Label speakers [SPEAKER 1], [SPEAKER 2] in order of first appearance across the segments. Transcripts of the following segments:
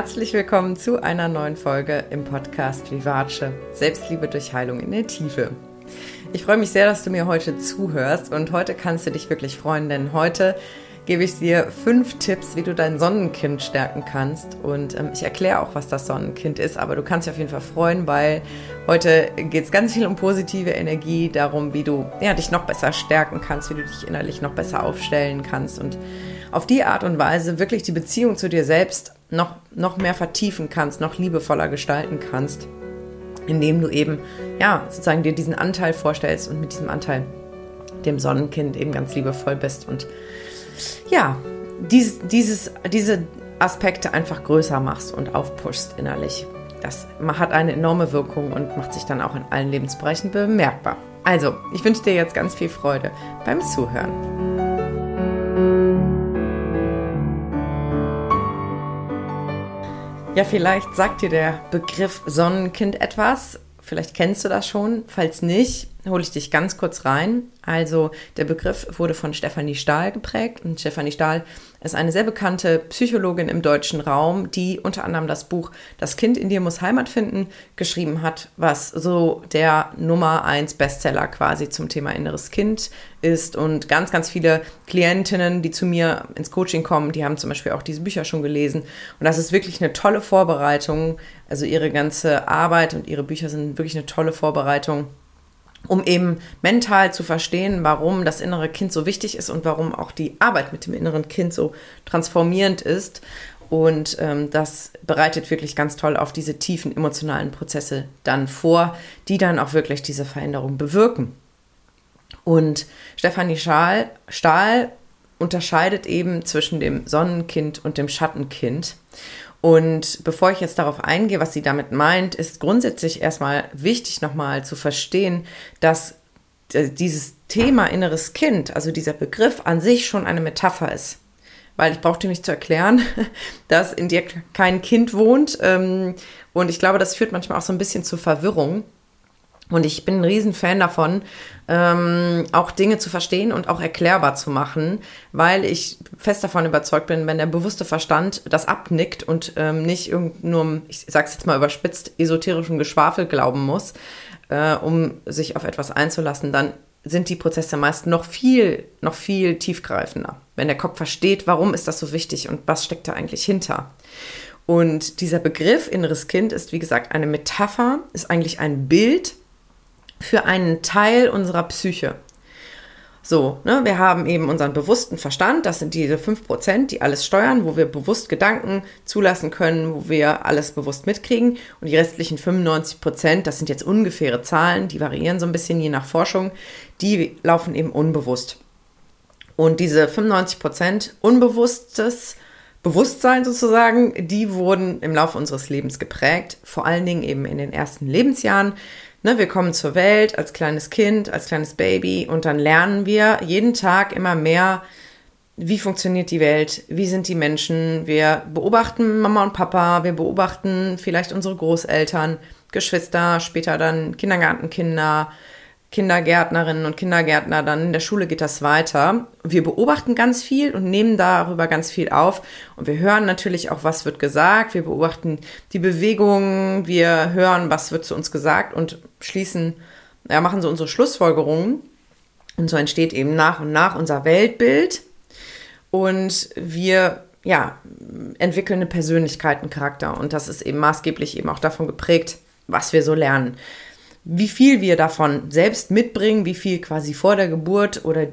[SPEAKER 1] herzlich willkommen zu einer neuen Folge im Podcast Vivace Selbstliebe durch Heilung in der Tiefe. Ich freue mich sehr, dass du mir heute zuhörst und heute kannst du dich wirklich freuen, denn heute gebe ich dir fünf Tipps, wie du dein Sonnenkind stärken kannst. Und ähm, ich erkläre auch, was das Sonnenkind ist, aber du kannst dich auf jeden Fall freuen, weil heute geht es ganz viel um positive Energie, darum, wie du ja, dich noch besser stärken kannst, wie du dich innerlich noch besser aufstellen kannst und auf die Art und Weise wirklich die Beziehung zu dir selbst noch, noch mehr vertiefen kannst, noch liebevoller gestalten kannst, indem du eben, ja, sozusagen dir diesen Anteil vorstellst und mit diesem Anteil dem Sonnenkind eben ganz liebevoll bist und ja, dies, dieses, diese Aspekte einfach größer machst und aufpushst innerlich. Das hat eine enorme Wirkung und macht sich dann auch in allen Lebensbereichen bemerkbar. Also, ich wünsche dir jetzt ganz viel Freude beim Zuhören. Ja, vielleicht sagt dir der Begriff Sonnenkind etwas. Vielleicht kennst du das schon. Falls nicht, hole ich dich ganz kurz rein. Also der Begriff wurde von Stefanie Stahl geprägt und Stefanie Stahl ist eine sehr bekannte Psychologin im deutschen Raum, die unter anderem das Buch Das Kind in dir muss Heimat finden geschrieben hat, was so der Nummer eins Bestseller quasi zum Thema inneres Kind ist und ganz, ganz viele Klientinnen, die zu mir ins Coaching kommen, die haben zum Beispiel auch diese Bücher schon gelesen und das ist wirklich eine tolle Vorbereitung. Also ihre ganze Arbeit und ihre Bücher sind wirklich eine tolle Vorbereitung um eben mental zu verstehen, warum das innere Kind so wichtig ist und warum auch die Arbeit mit dem inneren Kind so transformierend ist. Und ähm, das bereitet wirklich ganz toll auf diese tiefen emotionalen Prozesse dann vor, die dann auch wirklich diese Veränderung bewirken. Und Stefanie Stahl, Stahl unterscheidet eben zwischen dem Sonnenkind und dem Schattenkind. Und bevor ich jetzt darauf eingehe, was sie damit meint, ist grundsätzlich erstmal wichtig nochmal zu verstehen, dass äh, dieses Thema inneres Kind, also dieser Begriff an sich schon eine Metapher ist. Weil ich brauchte nicht zu erklären, dass in dir kein Kind wohnt. Ähm, und ich glaube, das führt manchmal auch so ein bisschen zur Verwirrung. Und ich bin ein Riesenfan davon, ähm, auch Dinge zu verstehen und auch erklärbar zu machen, weil ich fest davon überzeugt bin, wenn der bewusste Verstand das abnickt und ähm, nicht nur, ich sag's jetzt mal überspitzt, esoterischen Geschwafel glauben muss, äh, um sich auf etwas einzulassen, dann sind die Prozesse meist noch viel, noch viel tiefgreifender. Wenn der Kopf versteht, warum ist das so wichtig und was steckt da eigentlich hinter. Und dieser Begriff inneres Kind ist, wie gesagt, eine Metapher, ist eigentlich ein Bild, für einen Teil unserer Psyche. So, ne, wir haben eben unseren bewussten Verstand, das sind diese 5%, die alles steuern, wo wir bewusst Gedanken zulassen können, wo wir alles bewusst mitkriegen. Und die restlichen 95%, das sind jetzt ungefähre Zahlen, die variieren so ein bisschen je nach Forschung, die laufen eben unbewusst. Und diese 95% unbewusstes Bewusstsein sozusagen, die wurden im Laufe unseres Lebens geprägt, vor allen Dingen eben in den ersten Lebensjahren. Ne, wir kommen zur Welt als kleines Kind, als kleines Baby und dann lernen wir jeden Tag immer mehr, wie funktioniert die Welt, wie sind die Menschen. Wir beobachten Mama und Papa, wir beobachten vielleicht unsere Großeltern, Geschwister, später dann Kindergartenkinder, Kindergärtnerinnen und Kindergärtner, dann in der Schule geht das weiter. Wir beobachten ganz viel und nehmen darüber ganz viel auf. Und wir hören natürlich auch, was wird gesagt. Wir beobachten die Bewegungen, wir hören, was wird zu uns gesagt und schließen, ja, machen so unsere Schlussfolgerungen. Und so entsteht eben nach und nach unser Weltbild. Und wir ja, entwickeln eine Persönlichkeit, einen Charakter. Und das ist eben maßgeblich eben auch davon geprägt, was wir so lernen wie viel wir davon selbst mitbringen, wie viel quasi vor der Geburt oder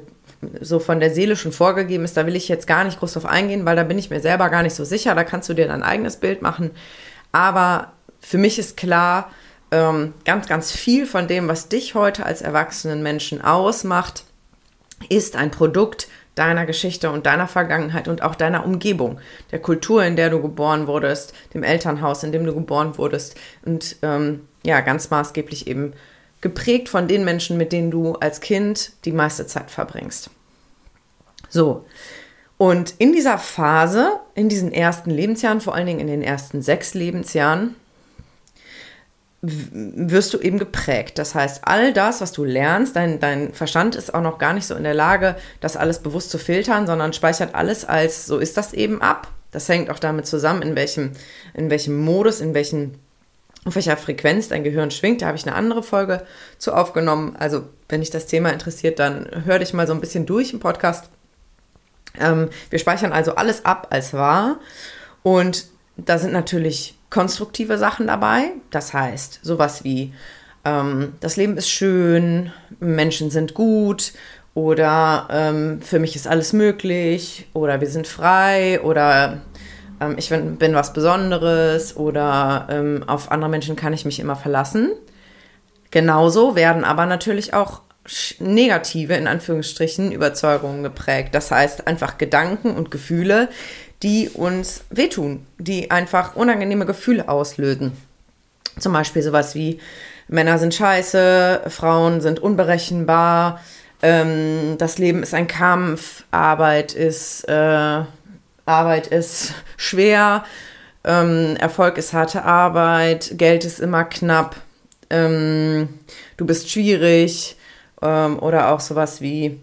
[SPEAKER 1] so von der Seele schon vorgegeben ist, da will ich jetzt gar nicht groß drauf eingehen, weil da bin ich mir selber gar nicht so sicher. Da kannst du dir dein eigenes Bild machen. Aber für mich ist klar, ähm, ganz, ganz viel von dem, was dich heute als erwachsenen Menschen ausmacht, ist ein Produkt deiner Geschichte und deiner Vergangenheit und auch deiner Umgebung, der Kultur, in der du geboren wurdest, dem Elternhaus, in dem du geboren wurdest und ähm, ja, ganz maßgeblich eben geprägt von den Menschen, mit denen du als Kind die meiste Zeit verbringst. So. Und in dieser Phase, in diesen ersten Lebensjahren, vor allen Dingen in den ersten sechs Lebensjahren, wirst du eben geprägt. Das heißt, all das, was du lernst, dein, dein Verstand ist auch noch gar nicht so in der Lage, das alles bewusst zu filtern, sondern speichert alles als, so ist das eben ab. Das hängt auch damit zusammen, in welchem, in welchem Modus, in welchen, auf welcher Frequenz dein Gehirn schwingt. Da habe ich eine andere Folge zu aufgenommen. Also, wenn dich das Thema interessiert, dann hör dich mal so ein bisschen durch im Podcast. Ähm, wir speichern also alles ab als wahr. Und da sind natürlich konstruktive Sachen dabei. Das heißt, sowas wie, ähm, das Leben ist schön, Menschen sind gut oder ähm, für mich ist alles möglich oder wir sind frei oder ähm, ich bin, bin, was Besonderes oder ähm, auf andere Menschen kann ich mich immer verlassen. Genauso werden aber natürlich auch negative, in Anführungsstrichen, Überzeugungen geprägt. Das heißt einfach Gedanken und Gefühle, die uns wehtun, die einfach unangenehme Gefühle auslösen. Zum Beispiel sowas wie Männer sind scheiße, Frauen sind unberechenbar, ähm, das Leben ist ein Kampf, Arbeit ist, äh, Arbeit ist schwer, ähm, Erfolg ist harte Arbeit, Geld ist immer knapp, ähm, du bist schwierig ähm, oder auch sowas wie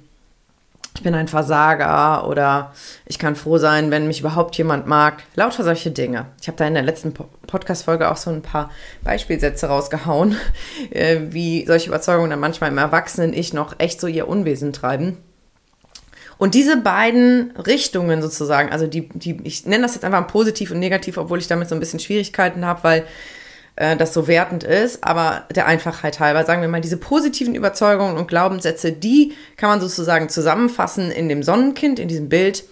[SPEAKER 1] ich bin ein Versager oder ich kann froh sein, wenn mich überhaupt jemand mag. Lauter solche Dinge. Ich habe da in der letzten Podcast-Folge auch so ein paar Beispielsätze rausgehauen, äh, wie solche Überzeugungen dann manchmal im Erwachsenen-Ich noch echt so ihr Unwesen treiben. Und diese beiden Richtungen sozusagen, also die, die, ich nenne das jetzt einfach positiv und negativ, obwohl ich damit so ein bisschen Schwierigkeiten habe, weil äh, das so wertend ist, aber der Einfachheit halber, sagen wir mal, diese positiven Überzeugungen und Glaubenssätze, die kann man sozusagen zusammenfassen in dem Sonnenkind, in diesem Bild.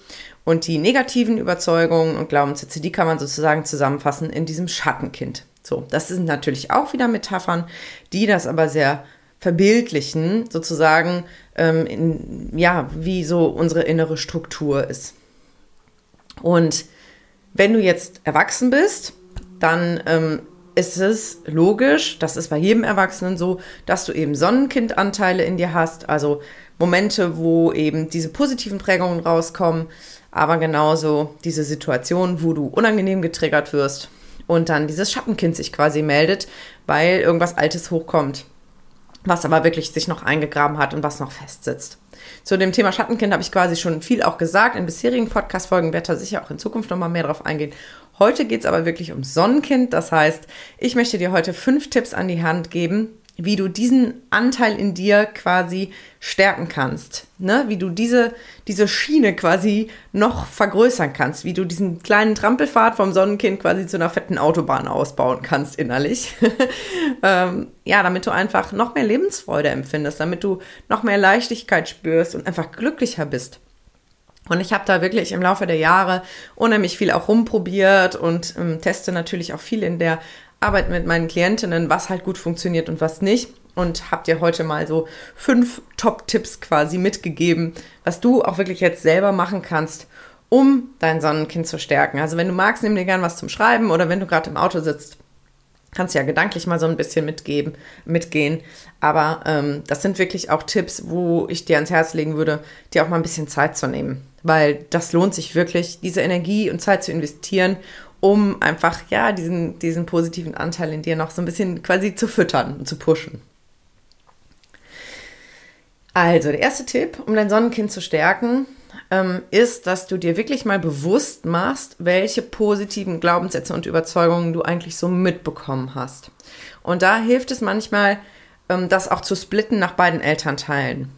[SPEAKER 1] Und die negativen Überzeugungen und Glaubenssätze, die kann man sozusagen zusammenfassen in diesem Schattenkind. So, das sind natürlich auch wieder Metaphern, die das aber sehr verbildlichen, sozusagen, ähm, in, ja, wie so unsere innere Struktur ist. Und wenn du jetzt erwachsen bist, dann ähm, ist es logisch, das ist bei jedem Erwachsenen so, dass du eben Sonnenkindanteile in dir hast, also Momente, wo eben diese positiven Prägungen rauskommen, aber genauso diese Situation, wo du unangenehm getriggert wirst und dann dieses Schattenkind sich quasi meldet, weil irgendwas Altes hochkommt, was aber wirklich sich noch eingegraben hat und was noch festsitzt. Zu dem Thema Schattenkind habe ich quasi schon viel auch gesagt in bisherigen Podcast-Folgen, werde da sicher auch in Zukunft nochmal mehr drauf eingehen. Heute geht es aber wirklich ums Sonnenkind. Das heißt, ich möchte dir heute fünf Tipps an die Hand geben, wie du diesen Anteil in dir quasi stärken kannst. Ne? Wie du diese, diese Schiene quasi noch vergrößern kannst. Wie du diesen kleinen Trampelpfad vom Sonnenkind quasi zu einer fetten Autobahn ausbauen kannst innerlich. ähm, ja, damit du einfach noch mehr Lebensfreude empfindest, damit du noch mehr Leichtigkeit spürst und einfach glücklicher bist. Und ich habe da wirklich im Laufe der Jahre unheimlich viel auch rumprobiert und ähm, teste natürlich auch viel in der Arbeit mit meinen Klientinnen, was halt gut funktioniert und was nicht. Und habe dir heute mal so fünf Top-Tipps quasi mitgegeben, was du auch wirklich jetzt selber machen kannst, um dein Sonnenkind zu stärken. Also wenn du magst, nimm dir gern was zum Schreiben oder wenn du gerade im Auto sitzt, kannst du ja gedanklich mal so ein bisschen mitgeben, mitgehen. Aber ähm, das sind wirklich auch Tipps, wo ich dir ans Herz legen würde, dir auch mal ein bisschen Zeit zu nehmen weil das lohnt sich wirklich, diese Energie und Zeit zu investieren, um einfach, ja, diesen, diesen positiven Anteil in dir noch so ein bisschen quasi zu füttern und zu pushen. Also, der erste Tipp, um dein Sonnenkind zu stärken, ähm, ist, dass du dir wirklich mal bewusst machst, welche positiven Glaubenssätze und Überzeugungen du eigentlich so mitbekommen hast. Und da hilft es manchmal, ähm, das auch zu splitten nach beiden Elternteilen.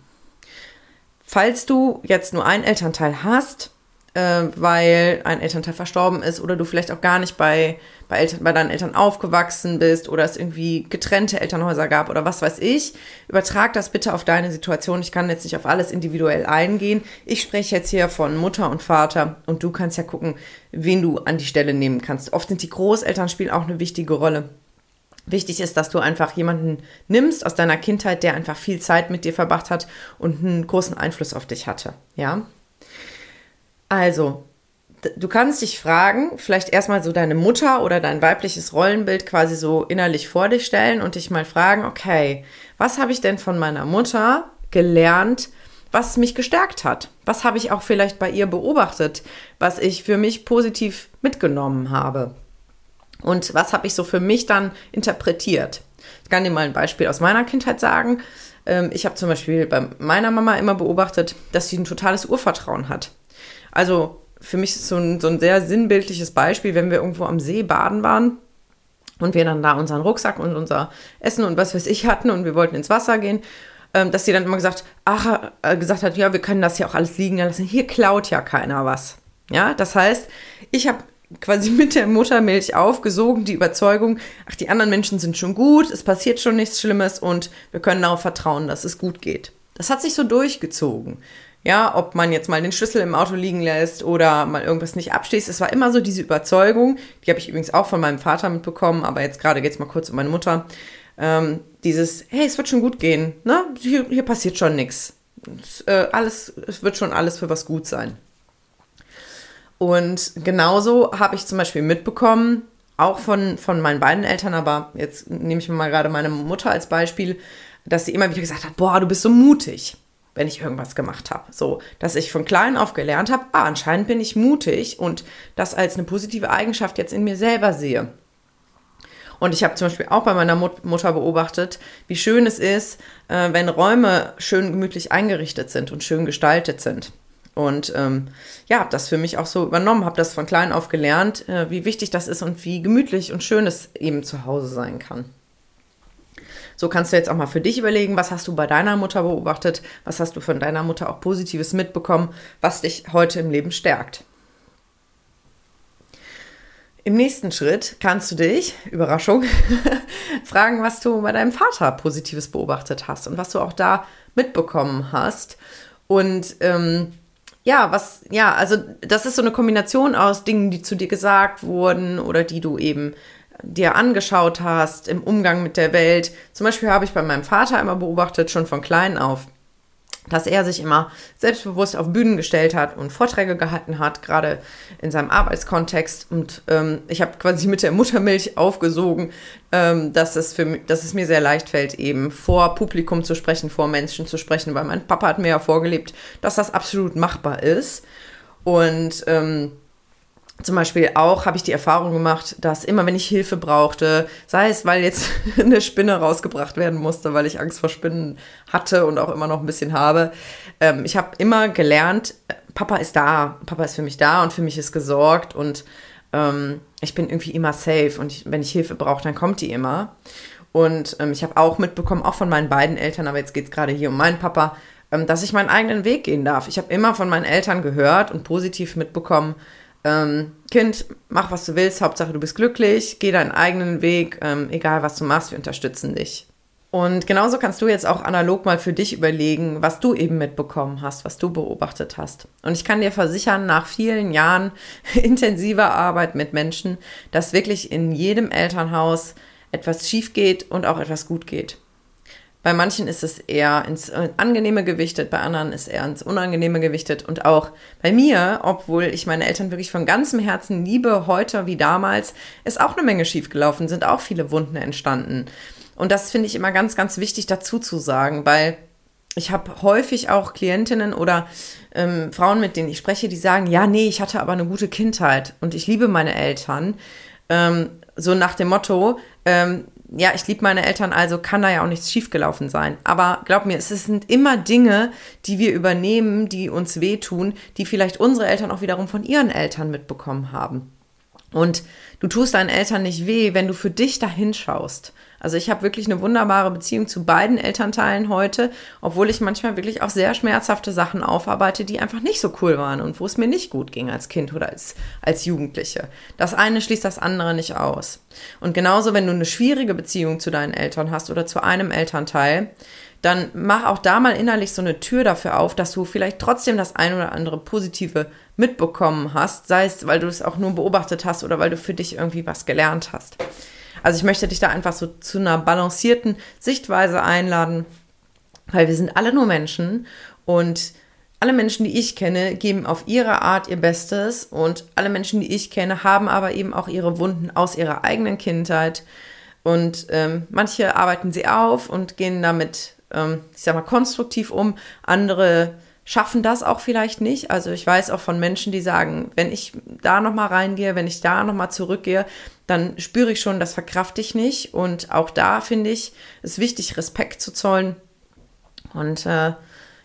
[SPEAKER 1] Falls du jetzt nur einen Elternteil hast, äh, weil ein Elternteil verstorben ist oder du vielleicht auch gar nicht bei, bei, Eltern, bei deinen Eltern aufgewachsen bist oder es irgendwie getrennte Elternhäuser gab oder was weiß ich, übertrag das bitte auf deine Situation. Ich kann jetzt nicht auf alles individuell eingehen. Ich spreche jetzt hier von Mutter und Vater und du kannst ja gucken, wen du an die Stelle nehmen kannst. Oft sind die Großeltern spielen auch eine wichtige Rolle. Wichtig ist, dass du einfach jemanden nimmst aus deiner Kindheit, der einfach viel Zeit mit dir verbracht hat und einen großen Einfluss auf dich hatte. Ja. Also, du kannst dich fragen, vielleicht erstmal so deine Mutter oder dein weibliches Rollenbild quasi so innerlich vor dich stellen und dich mal fragen, okay, was habe ich denn von meiner Mutter gelernt, was mich gestärkt hat? Was habe ich auch vielleicht bei ihr beobachtet, was ich für mich positiv mitgenommen habe? Und was habe ich so für mich dann interpretiert? Ich kann dir mal ein Beispiel aus meiner Kindheit sagen. Ähm, ich habe zum Beispiel bei meiner Mama immer beobachtet, dass sie ein totales Urvertrauen hat. Also für mich so ein, so ein sehr sinnbildliches Beispiel, wenn wir irgendwo am See baden waren und wir dann da unseren Rucksack und unser Essen und was weiß ich hatten und wir wollten ins Wasser gehen, ähm, dass sie dann immer gesagt, ach, äh, gesagt hat, ja, wir können das ja auch alles liegen lassen. Hier klaut ja keiner was. Ja, das heißt, ich habe quasi mit der Muttermilch aufgesogen, die Überzeugung, ach, die anderen Menschen sind schon gut, es passiert schon nichts Schlimmes und wir können darauf vertrauen, dass es gut geht. Das hat sich so durchgezogen. Ja, ob man jetzt mal den Schlüssel im Auto liegen lässt oder mal irgendwas nicht abschließt. Es war immer so diese Überzeugung, die habe ich übrigens auch von meinem Vater mitbekommen, aber jetzt gerade geht es mal kurz um meine Mutter. Ähm, dieses, hey, es wird schon gut gehen, ne? Hier, hier passiert schon nichts. Äh, alles, es wird schon alles für was gut sein. Und genauso habe ich zum Beispiel mitbekommen, auch von, von meinen beiden Eltern, aber jetzt nehme ich mir mal gerade meine Mutter als Beispiel, dass sie immer wieder gesagt hat, boah, du bist so mutig, wenn ich irgendwas gemacht habe. So, dass ich von klein auf gelernt habe, ah, anscheinend bin ich mutig und das als eine positive Eigenschaft jetzt in mir selber sehe. Und ich habe zum Beispiel auch bei meiner Mut Mutter beobachtet, wie schön es ist, äh, wenn Räume schön gemütlich eingerichtet sind und schön gestaltet sind. Und ähm, ja, habe das für mich auch so übernommen, habe das von klein auf gelernt, äh, wie wichtig das ist und wie gemütlich und schön es eben zu Hause sein kann. So kannst du jetzt auch mal für dich überlegen, was hast du bei deiner Mutter beobachtet, was hast du von deiner Mutter auch Positives mitbekommen, was dich heute im Leben stärkt. Im nächsten Schritt kannst du dich, Überraschung, fragen, was du bei deinem Vater Positives beobachtet hast und was du auch da mitbekommen hast. Und ähm, ja, was, ja, also das ist so eine Kombination aus Dingen, die zu dir gesagt wurden oder die du eben dir angeschaut hast im Umgang mit der Welt. Zum Beispiel habe ich bei meinem Vater immer beobachtet, schon von klein auf, dass er sich immer selbstbewusst auf Bühnen gestellt hat und Vorträge gehalten hat, gerade in seinem Arbeitskontext. Und ähm, ich habe quasi mit der Muttermilch aufgesogen, ähm, dass, es für, dass es mir sehr leicht fällt, eben vor Publikum zu sprechen, vor Menschen zu sprechen, weil mein Papa hat mir ja vorgelebt, dass das absolut machbar ist. Und ähm, zum Beispiel auch habe ich die Erfahrung gemacht, dass immer, wenn ich Hilfe brauchte, sei es, weil jetzt eine Spinne rausgebracht werden musste, weil ich Angst vor Spinnen hatte und auch immer noch ein bisschen habe, ähm, ich habe immer gelernt, Papa ist da, Papa ist für mich da und für mich ist gesorgt und ähm, ich bin irgendwie immer safe und ich, wenn ich Hilfe brauche, dann kommt die immer. Und ähm, ich habe auch mitbekommen, auch von meinen beiden Eltern, aber jetzt geht es gerade hier um meinen Papa, ähm, dass ich meinen eigenen Weg gehen darf. Ich habe immer von meinen Eltern gehört und positiv mitbekommen, ähm, Kind, mach was du willst, Hauptsache du bist glücklich, geh deinen eigenen Weg, ähm, egal was du machst, wir unterstützen dich. Und genauso kannst du jetzt auch analog mal für dich überlegen, was du eben mitbekommen hast, was du beobachtet hast. Und ich kann dir versichern, nach vielen Jahren intensiver Arbeit mit Menschen, dass wirklich in jedem Elternhaus etwas schief geht und auch etwas gut geht. Bei manchen ist es eher ins Angenehme gewichtet, bei anderen ist eher ins Unangenehme gewichtet. Und auch bei mir, obwohl ich meine Eltern wirklich von ganzem Herzen liebe, heute wie damals, ist auch eine Menge schiefgelaufen, sind auch viele Wunden entstanden. Und das finde ich immer ganz, ganz wichtig dazu zu sagen, weil ich habe häufig auch Klientinnen oder ähm, Frauen, mit denen ich spreche, die sagen, ja, nee, ich hatte aber eine gute Kindheit und ich liebe meine Eltern. Ähm, so nach dem Motto, ähm, ja, ich liebe meine Eltern, also kann da ja auch nichts schiefgelaufen sein. Aber glaub mir, es sind immer Dinge, die wir übernehmen, die uns wehtun, die vielleicht unsere Eltern auch wiederum von ihren Eltern mitbekommen haben. Und du tust deinen Eltern nicht weh, wenn du für dich da hinschaust. Also ich habe wirklich eine wunderbare Beziehung zu beiden Elternteilen heute, obwohl ich manchmal wirklich auch sehr schmerzhafte Sachen aufarbeite, die einfach nicht so cool waren und wo es mir nicht gut ging als Kind oder als, als Jugendliche. Das eine schließt das andere nicht aus. Und genauso, wenn du eine schwierige Beziehung zu deinen Eltern hast oder zu einem Elternteil, dann mach auch da mal innerlich so eine Tür dafür auf, dass du vielleicht trotzdem das ein oder andere Positive mitbekommen hast, sei es, weil du es auch nur beobachtet hast oder weil du für dich irgendwie was gelernt hast. Also ich möchte dich da einfach so zu einer balancierten Sichtweise einladen, weil wir sind alle nur Menschen und alle Menschen, die ich kenne, geben auf ihre Art ihr Bestes und alle Menschen, die ich kenne, haben aber eben auch ihre Wunden aus ihrer eigenen Kindheit und ähm, manche arbeiten sie auf und gehen damit, ähm, ich sag mal, konstruktiv um, andere schaffen das auch vielleicht nicht. Also ich weiß auch von Menschen, die sagen, wenn ich da nochmal reingehe, wenn ich da nochmal zurückgehe, dann spüre ich schon, das verkraft ich nicht. Und auch da finde ich es wichtig, Respekt zu zollen und äh,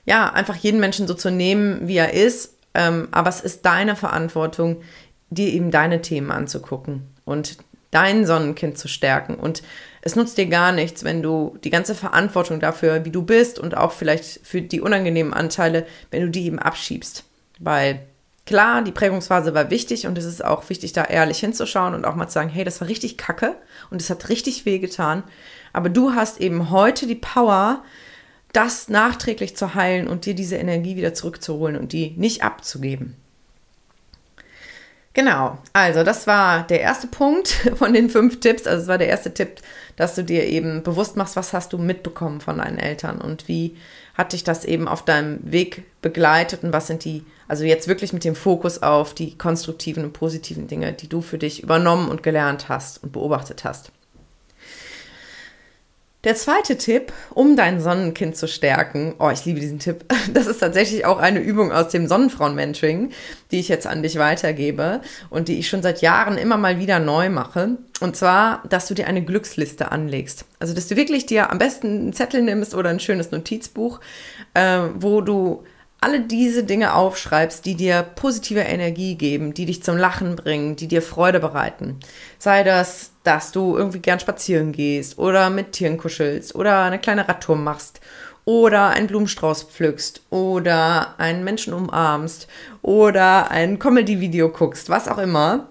[SPEAKER 1] ja, einfach jeden Menschen so zu nehmen, wie er ist, Ähm, aber es ist deine Verantwortung, dir eben deine Themen anzugucken und dein Sonnenkind zu stärken. Und es nutzt dir gar nichts, wenn du die ganze Verantwortung dafür, wie du bist und auch vielleicht für die unangenehmen Anteile, wenn du die eben abschiebst. Weil klar, die Prägungsphase war wichtig und es ist auch wichtig, da ehrlich hinzuschauen und auch mal zu sagen, hey, das war richtig kacke und es hat richtig weh getan. Aber du hast eben heute die Power, das nachträglich zu heilen und dir diese Energie wieder zurückzuholen und die nicht abzugeben. Genau, also das war der erste Punkt von den fünf Tipps. Also es war der erste Tipp, dass du dir eben bewusst machst, was hast du mitbekommen von deinen Eltern und wie hat dich das eben auf deinem Weg begleitet und was sind die, also jetzt wirklich mit dem Fokus auf die konstruktiven und positiven Dinge, die du für dich übernommen und gelernt hast und beobachtet hast. Der zweite Tipp, um dein Sonnenkind zu stärken, oh, ich liebe diesen Tipp, das ist tatsächlich auch eine Übung aus dem Sonnenfrauen-Mentoring, die ich jetzt an dich weitergebe und die ich schon seit Jahren immer mal wieder neu mache. Und zwar, dass du dir eine Glücksliste anlegst. Also, dass du wirklich dir am besten einen Zettel nimmst oder ein schönes Notizbuch, äh, wo du alle diese Dinge aufschreibst, die dir positive Energie geben, die dich zum Lachen bringen, die dir Freude bereiten. Sei das, dass du irgendwie gern spazieren gehst oder mit Tieren kuschelst oder eine kleine Radtour machst oder einen Blumenstrauß pflückst oder einen Menschen umarmst oder ein Comedy-Video guckst, was auch immer.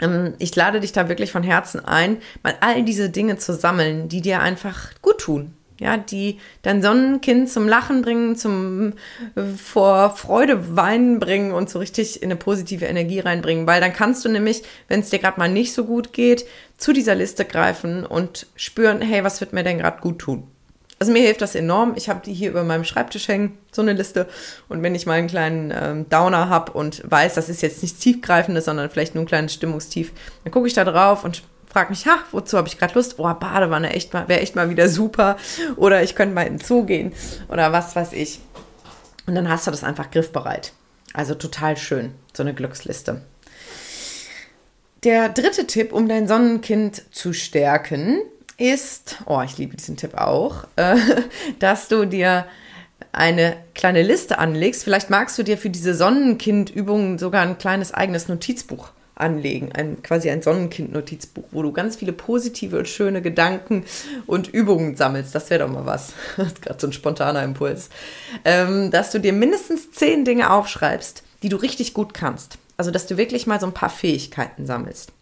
[SPEAKER 1] Ähm, ich lade dich da wirklich von Herzen ein, mal all diese Dinge zu sammeln, die dir einfach gut tun, ja, die dein Sonnenkind zum Lachen bringen, zum äh, vor Freude weinen bringen und so richtig in eine positive Energie reinbringen, weil dann kannst du nämlich, wenn es dir gerade mal nicht so gut geht, zu dieser Liste greifen und spüren, hey, was wird mir denn gerade gut tun? Also mir hilft das enorm. Ich habe die hier über meinem Schreibtisch hängen, so eine Liste. Und wenn ich mal einen kleinen ähm, Downer habe und weiß, das ist jetzt nichts Tiefgreifendes, sondern vielleicht nur ein kleines Stimmungstief, dann gucke ich da drauf und frage mich, ha, wozu habe ich gerade Lust? Oh, Badewanne echt mal, wäre echt mal wieder super. Oder ich könnte mal in den Zoo gehen oder was weiß ich. Und dann hast du das einfach griffbereit. Also total schön, so eine Glücksliste. Der dritte Tipp, um dein Sonnenkind zu stärken, ist, oh, ich liebe diesen Tipp auch, äh, dass du dir eine kleine Liste anlegst. Vielleicht magst du dir für diese Sonnenkind-Übungen sogar ein kleines eigenes Notizbuch anlegen, ein, quasi ein Sonnenkind-Notizbuch, wo du ganz viele positive und schöne Gedanken und Übungen sammelst. Das wäre doch mal was. Das ist gerade so ein spontaner Impuls. Ähm, dass du dir mindestens zehn Dinge aufschreibst, die du richtig gut kannst. Also, dass du wirklich mal so ein paar Fähigkeiten sammelst.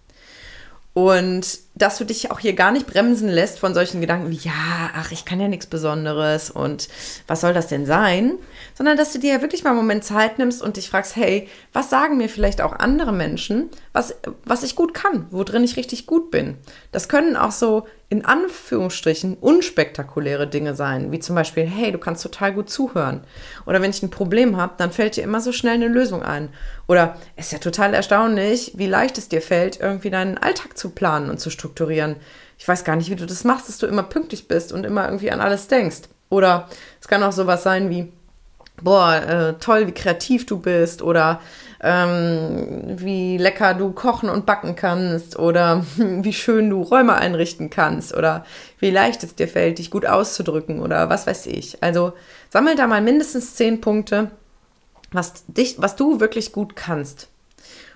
[SPEAKER 1] Und dass du dich auch hier gar nicht bremsen lässt von solchen Gedanken wie, ja, ach, ich kann ja nichts Besonderes und was soll das denn sein? Sondern dass du dir ja wirklich mal einen Moment Zeit nimmst und dich fragst, hey, was sagen mir vielleicht auch andere Menschen, was, was ich gut kann, worin ich richtig gut bin? Das können auch so in Anführungsstrichen unspektakuläre Dinge sein, wie zum Beispiel, hey, du kannst total gut zuhören. Oder wenn ich ein Problem habe, dann fällt dir immer so schnell eine Lösung ein. Oder es ist ja total erstaunlich, wie leicht es dir fällt, irgendwie deinen Alltag zu planen und zu strukturieren. Ich weiß gar nicht, wie du das machst, dass du immer pünktlich bist und immer irgendwie an alles denkst. Oder es kann auch sowas sein wie, boah, äh, toll, wie kreativ du bist oder ähm, wie lecker du kochen und backen kannst oder wie schön du Räume einrichten kannst oder wie leicht es dir fällt, dich gut auszudrücken oder was weiß ich. Also sammel da mal mindestens zehn Punkte, was, dich, was du wirklich gut kannst.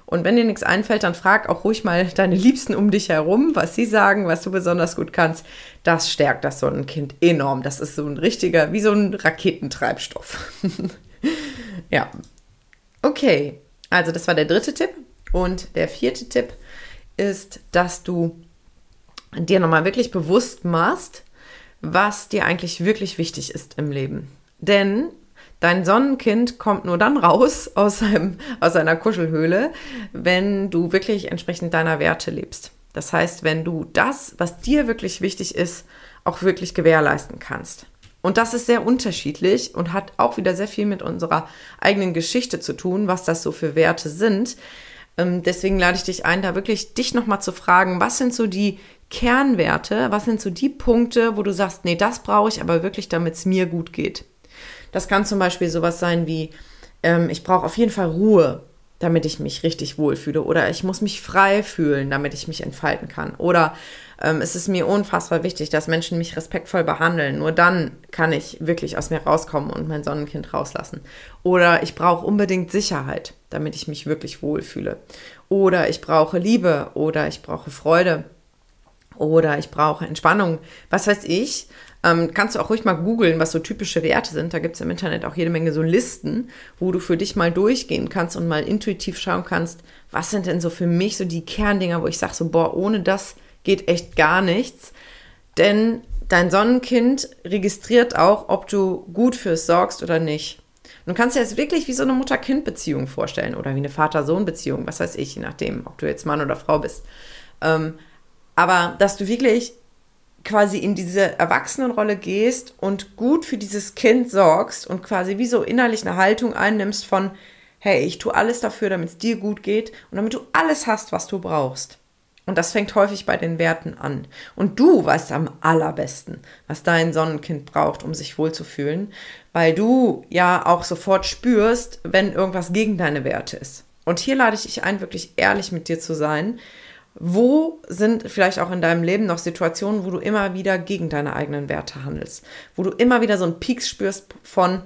[SPEAKER 1] Und wenn dir nichts einfällt, dann frag auch ruhig mal deine Liebsten um dich herum, was sie sagen, was du besonders gut kannst. Das stärkt das Sonnenkind enorm. Das ist so ein richtiger, wie so ein Raketentreibstoff. ja. Okay, also das war der dritte Tipp. Und der vierte Tipp ist, dass du dir nochmal wirklich bewusst machst, was dir eigentlich wirklich wichtig ist im Leben. Denn Dein Sonnenkind kommt nur dann raus aus, seinem, aus seiner Kuschelhöhle, wenn du wirklich entsprechend deiner Werte lebst. Das heißt, wenn du das, was dir wirklich wichtig ist, auch wirklich gewährleisten kannst. Und das ist sehr unterschiedlich und hat auch wieder sehr viel mit unserer eigenen Geschichte zu tun, was das so für Werte sind. Ähm, deswegen lade ich dich ein, da wirklich dich nochmal zu fragen, was sind so die Kernwerte, was sind so die Punkte, wo du sagst, nee, das brauche ich aber wirklich, damit es mir gut geht. Das kann zum Beispiel sowas sein wie, ähm, ich brauche auf jeden Fall Ruhe. damit ich mich richtig wohlfühle. Oder ich muss mich frei fühlen, damit ich mich entfalten kann. Oder ähm, es ist mir unfassbar wichtig, dass Menschen mich respektvoll behandeln. Nur dann kann ich wirklich aus mir rauskommen und mein Sonnenkind rauslassen. Oder ich brauche unbedingt Sicherheit, damit ich mich wirklich wohlfühle. Oder ich brauche Liebe oder ich brauche Freude oder ich brauche Entspannung. Was weiß ich? Ähm, kannst du auch ruhig mal googeln, was so typische Werte sind. Da gibt es im Internet auch jede Menge so Listen, wo du für dich mal durchgehen kannst und mal intuitiv schauen kannst, was sind denn so für mich so die Kerndinger, wo ich sage so, boah, ohne das geht echt gar nichts. Denn dein Sonnenkind registriert auch, ob du gut fürs sorgst oder nicht. Du kannst dir das wirklich wie so eine Mutter-Kind-Beziehung vorstellen oder wie eine Vater-Sohn-Beziehung, was weiß ich, je nachdem, ob du jetzt Mann oder Frau bist. Ähm, aber dass du wirklich quasi in diese Erwachsenenrolle gehst und gut für dieses Kind sorgst und quasi wie so innerlich eine Haltung einnimmst von, hey, ich tue alles dafür, damit es dir gut geht und damit du alles hast, was du brauchst. Und das fängt häufig bei den Werten an. Und du weißt am allerbesten, was dein Sonnenkind braucht, um sich wohlzufühlen, weil du ja auch sofort spürst, wenn irgendwas gegen deine Werte ist. Und hier lade ich dich ein, wirklich ehrlich mit dir zu sein, wo sind vielleicht auch in deinem Leben noch Situationen, wo du immer wieder gegen deine eigenen Werte handelst? Wo du immer wieder so einen Peaks spürst von,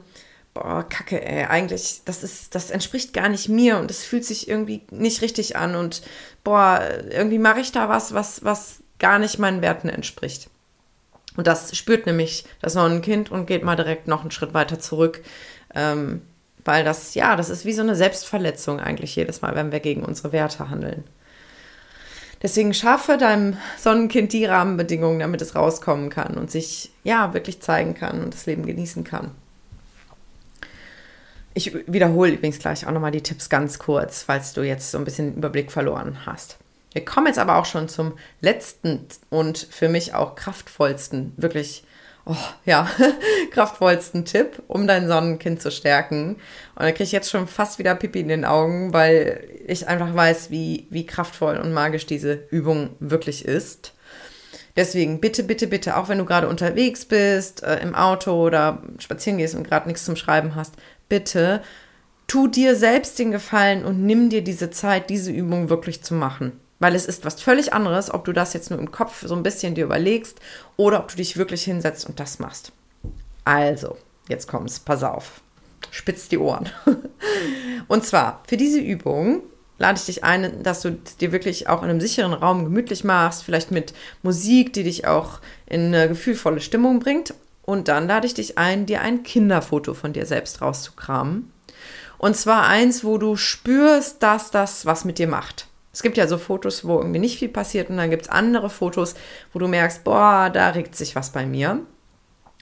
[SPEAKER 1] boah, Kacke, ey, eigentlich, das ist, das entspricht gar nicht mir und es fühlt sich irgendwie nicht richtig an und boah, irgendwie mache ich da was, was, was gar nicht meinen Werten entspricht. Und das spürt nämlich das Kind und geht mal direkt noch einen Schritt weiter zurück. Ähm, weil das, ja, das ist wie so eine Selbstverletzung eigentlich jedes Mal, wenn wir gegen unsere Werte handeln. Deswegen schaffe deinem Sonnenkind die Rahmenbedingungen, damit es rauskommen kann und sich ja wirklich zeigen kann und das Leben genießen kann. Ich wiederhole übrigens gleich auch nochmal die Tipps ganz kurz, falls du jetzt so ein bisschen Überblick verloren hast. Wir kommen jetzt aber auch schon zum letzten und für mich auch kraftvollsten, wirklich oh, ja, kraftvollsten Tipp, um dein Sonnenkind zu stärken. Und da kriege ich jetzt schon fast wieder Pipi in den Augen, weil ich einfach weiß, wie, wie kraftvoll und magisch diese Übung wirklich ist. Deswegen bitte, bitte, bitte, auch wenn du gerade unterwegs bist, äh, im Auto oder spazieren gehst und gerade nichts zum Schreiben hast, bitte tu dir selbst den Gefallen und nimm dir diese Zeit, diese Übung wirklich zu machen. Weil es ist was völlig anderes, ob du das jetzt nur im Kopf so ein bisschen dir überlegst oder ob du dich wirklich hinsetzt und das machst. Also, jetzt kommt's, pass auf. Spitz die Ohren. und zwar, für diese Übung lade ich dich ein, dass du dir wirklich auch in einem sicheren Raum gemütlich machst, vielleicht mit Musik, die dich auch in eine gefühlvolle Stimmung bringt. Und dann lade ich dich ein, dir ein Kinderfoto von dir selbst rauszukramen. Und zwar eins, wo du spürst, dass das was mit dir macht. Es gibt ja so Fotos, wo irgendwie nicht viel passiert und dann gibt es andere Fotos, wo du merkst, boah, da regt sich was bei mir.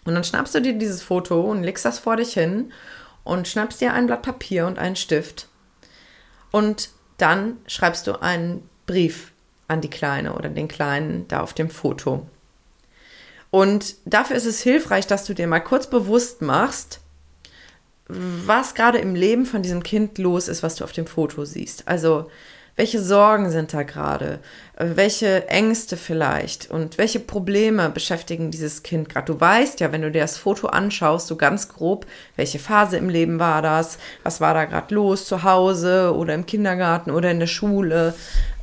[SPEAKER 1] Und dann schnappst du dir dieses Foto und legst das vor dich hin und schnappst dir ein Blatt Papier und einen Stift und dann schreibst du einen Brief an die Kleine oder den Kleinen da auf dem Foto. Und dafür ist es hilfreich, dass du dir mal kurz bewusst machst, was gerade im Leben von diesem Kind los ist, was du auf dem Foto siehst. Also welche Sorgen sind da gerade? Welche Ängste vielleicht? Und welche Probleme beschäftigen dieses Kind gerade? Du weißt ja, wenn du dir das Foto anschaust, so ganz grob, welche Phase im Leben war das? Was war da gerade los zu Hause oder im Kindergarten oder in der Schule?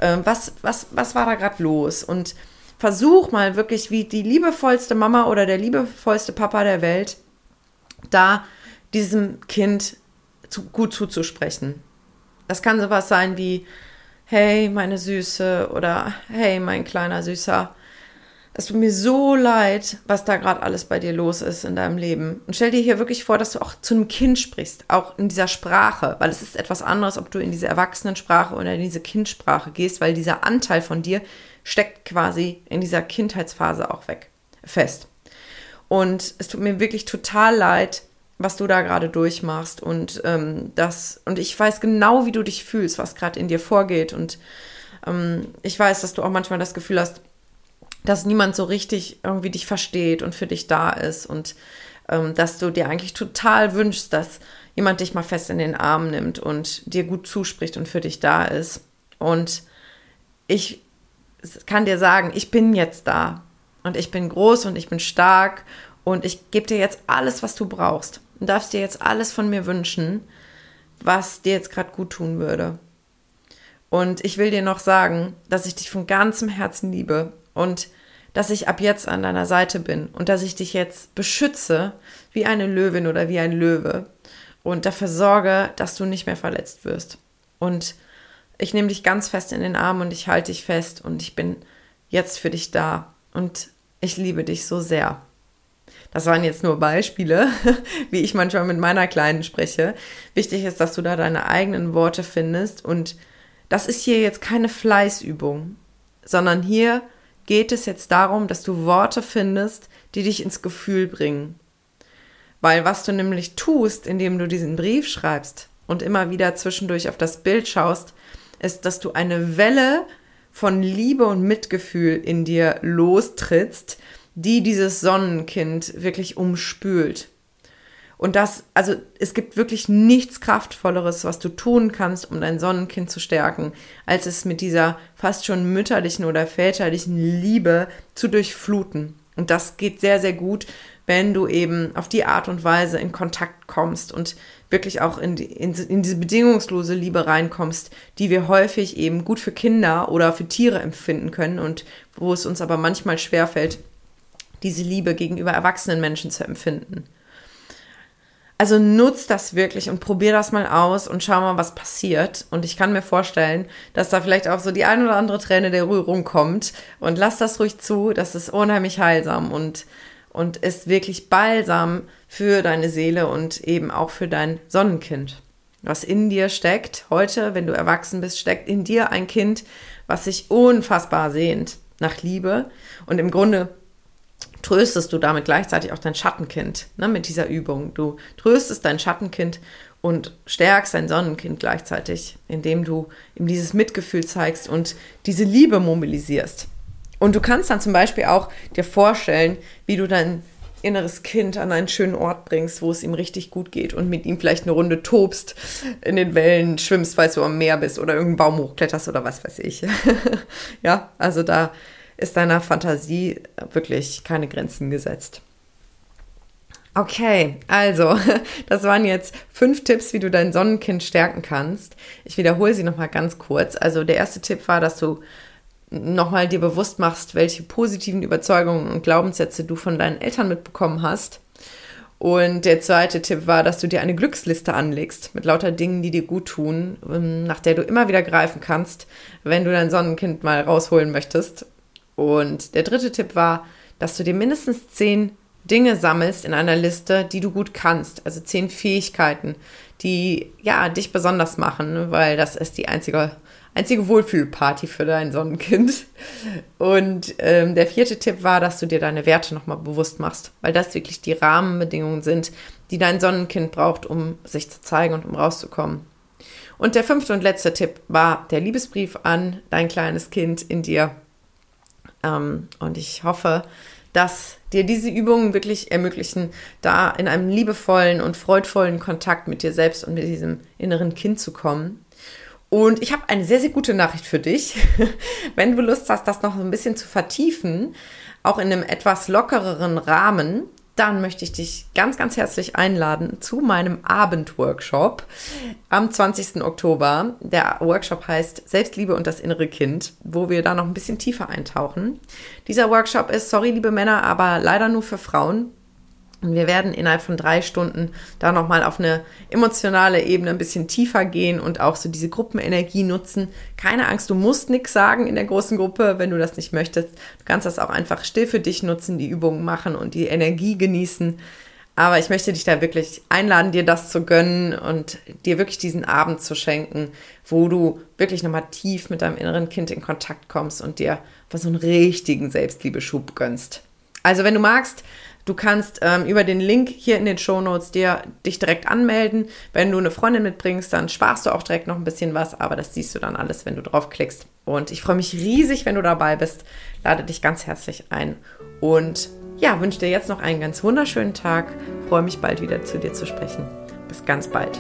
[SPEAKER 1] Ähm, was, was, was war da gerade los? Und versuch mal wirklich wie die liebevollste Mama oder der liebevollste Papa der Welt, da diesem Kind zu, gut zuzusprechen. Das kann sowas sein wie, hey, meine Süße oder hey, mein kleiner Süßer. Es tut mir so leid, was da gerade alles bei dir los ist in deinem Leben. Und stell dir hier wirklich vor, dass du auch zu einem Kind sprichst, auch in dieser Sprache, weil es ist etwas anderes, ob du in diese Erwachsenensprache oder in diese Kindsprache gehst, weil dieser Anteil von dir steckt quasi in dieser Kindheitsphase auch weg, fest. Und es tut mir wirklich total leid, was du da gerade durchmachst und ähm, das und ich weiß genau, wie du dich fühlst, was gerade in dir vorgeht und ähm, ich weiß, dass du auch manchmal das Gefühl hast, dass niemand so richtig irgendwie dich versteht und für dich da ist und ähm, dass du dir eigentlich total wünschst, dass jemand dich mal fest in den Arm nimmt und dir gut zuspricht und für dich da ist. Und ich kann dir sagen, ich bin jetzt da und ich bin groß und ich bin stark und ich gebe dir jetzt alles, was du brauchst und darfst dir jetzt alles von mir wünschen, was dir jetzt gerade gut tun würde. Und ich will dir noch sagen, dass ich dich von ganzem Herzen liebe und dass ich ab jetzt an deiner Seite bin und dass ich dich jetzt beschütze wie eine Löwin oder wie ein Löwe und dafür sorge, dass du nicht mehr verletzt wirst. Und ich nehme dich ganz fest in den Arm und ich halte dich fest und ich bin jetzt für dich da und ich liebe dich so sehr. Das waren jetzt nur Beispiele, wie ich manchmal mit meiner Kleinen spreche. Wichtig ist, dass du da deine eigenen Worte findest und das ist hier jetzt keine Fleißübung, sondern hier geht es jetzt darum, dass du Worte findest, die dich ins Gefühl bringen. Weil was du nämlich tust, indem du diesen Brief schreibst und immer wieder zwischendurch auf das Bild schaust, ist, dass du eine Welle von Liebe und Mitgefühl in dir lostrittst, die dieses Sonnenkind wirklich umspült. Und das, also es gibt wirklich nichts Kraftvolleres, was du tun kannst, um dein Sonnenkind zu stärken, als es mit dieser fast schon mütterlichen oder väterlichen Liebe zu durchfluten. Und das geht sehr, sehr gut, wenn du eben auf die Art und Weise in Kontakt kommst und wirklich auch in, die, in, in diese bedingungslose Liebe reinkommst, die wir häufig eben gut für Kinder oder für Tiere empfinden können und wo es uns aber manchmal schwerfällt, diese Liebe gegenüber erwachsenen Menschen zu empfinden. Also nutz das wirklich und probier das mal aus und schau mal, was passiert. Und ich kann mir vorstellen, dass da vielleicht auch so die ein oder andere Träne der Rührung kommt. Und lass das ruhig zu. Das ist unheimlich heilsam und, und ist wirklich balsam für deine Seele und eben auch für dein Sonnenkind. Was in dir steckt, heute, wenn du erwachsen bist, steckt in dir ein Kind, was sich unfassbar sehnt nach Liebe. Und im Grunde tröstest du damit gleichzeitig auch dein Schattenkind ne, mit dieser Übung. Du tröstest dein Schattenkind und stärkst dein Sonnenkind gleichzeitig, indem du ihm dieses Mitgefühl zeigst und diese Liebe mobilisierst. Und du kannst dann zum Beispiel auch dir vorstellen, wie du dein inneres Kind an einen schönen Ort bringst, wo es ihm richtig gut geht und mit ihm vielleicht eine Runde tobst, in den Wellen schwimmst, weil du am Meer bist oder irgendeinen Baum hochkletterst oder was weiß ich. ja, also da ist deiner Fantasie wirklich keine Grenzen gesetzt. Okay, also das waren jetzt fünf Tipps, wie du dein Sonnenkind stärken kannst. Ich wiederhole sie nochmal ganz kurz. Also der erste Tipp war, dass du nochmal dir bewusst machst, welche positiven Überzeugungen und Glaubenssätze du von deinen Eltern mitbekommen hast. Und der zweite Tipp war, dass du dir eine Glücksliste anlegst mit lauter Dingen, die dir gut tun, ähm, nach der du immer wieder greifen kannst, wenn du dein Sonnenkind mal rausholen möchtest. Und der dritte Tipp war, dass du dir mindestens zehn Dinge sammelst in einer Liste, die du gut kannst. Also zehn Fähigkeiten, die ja dich besonders machen, weil das ist die einzige, einzige Wohlfühlparty für dein Sonnenkind. Und ähm, der vierte Tipp war, dass du dir deine Werte nochmal bewusst machst, weil das wirklich die Rahmenbedingungen sind, die dein Sonnenkind braucht, um sich zu zeigen und um rauszukommen. Und der fünfte und letzte Tipp war der Liebesbrief an dein kleines Kind in dir und ich hoffe, dass dir diese Übungen wirklich ermöglichen, da in einem liebevollen und freudvollen Kontakt mit dir selbst und mit diesem inneren Kind zu kommen. Und ich habe eine sehr, sehr gute Nachricht für dich. Wenn du Lust hast, das noch ein bisschen zu vertiefen, auch in einem etwas lockereren Rahmen, dann möchte ich dich ganz, ganz herzlich einladen zu meinem Abendworkshop am 20. Oktober. Der Workshop heißt Selbstliebe und das innere Kind, wo wir da noch ein bisschen tiefer eintauchen. Dieser Workshop ist, sorry liebe Männer, aber leider nur für Frauen. Und wir werden innerhalb von drei Stunden da nochmal auf eine emotionale Ebene ein bisschen tiefer gehen und auch so diese Gruppenenergie nutzen. Keine Angst, du musst nichts sagen in der großen Gruppe, wenn du das nicht möchtest. Du kannst das auch einfach still für dich nutzen, die Übungen machen und die Energie genießen. Aber ich möchte dich da wirklich einladen, dir das zu gönnen und dir wirklich diesen Abend zu schenken, wo du wirklich nochmal tief mit deinem inneren Kind in Kontakt kommst und dir was so einen richtigen Selbstliebeschub gönnst. Also wenn du magst, Du kannst ähm, über den Link hier in den Show Notes dir dich direkt anmelden. Wenn du eine Freundin mitbringst, dann sparst du auch direkt noch ein bisschen was, aber das siehst du dann alles, wenn du draufklickst. Und ich freue mich riesig, wenn du dabei bist. Lade dich ganz herzlich ein und ja, wünsche dir jetzt noch einen ganz wunderschönen Tag. Freue mich bald wieder zu dir zu sprechen. Bis ganz bald.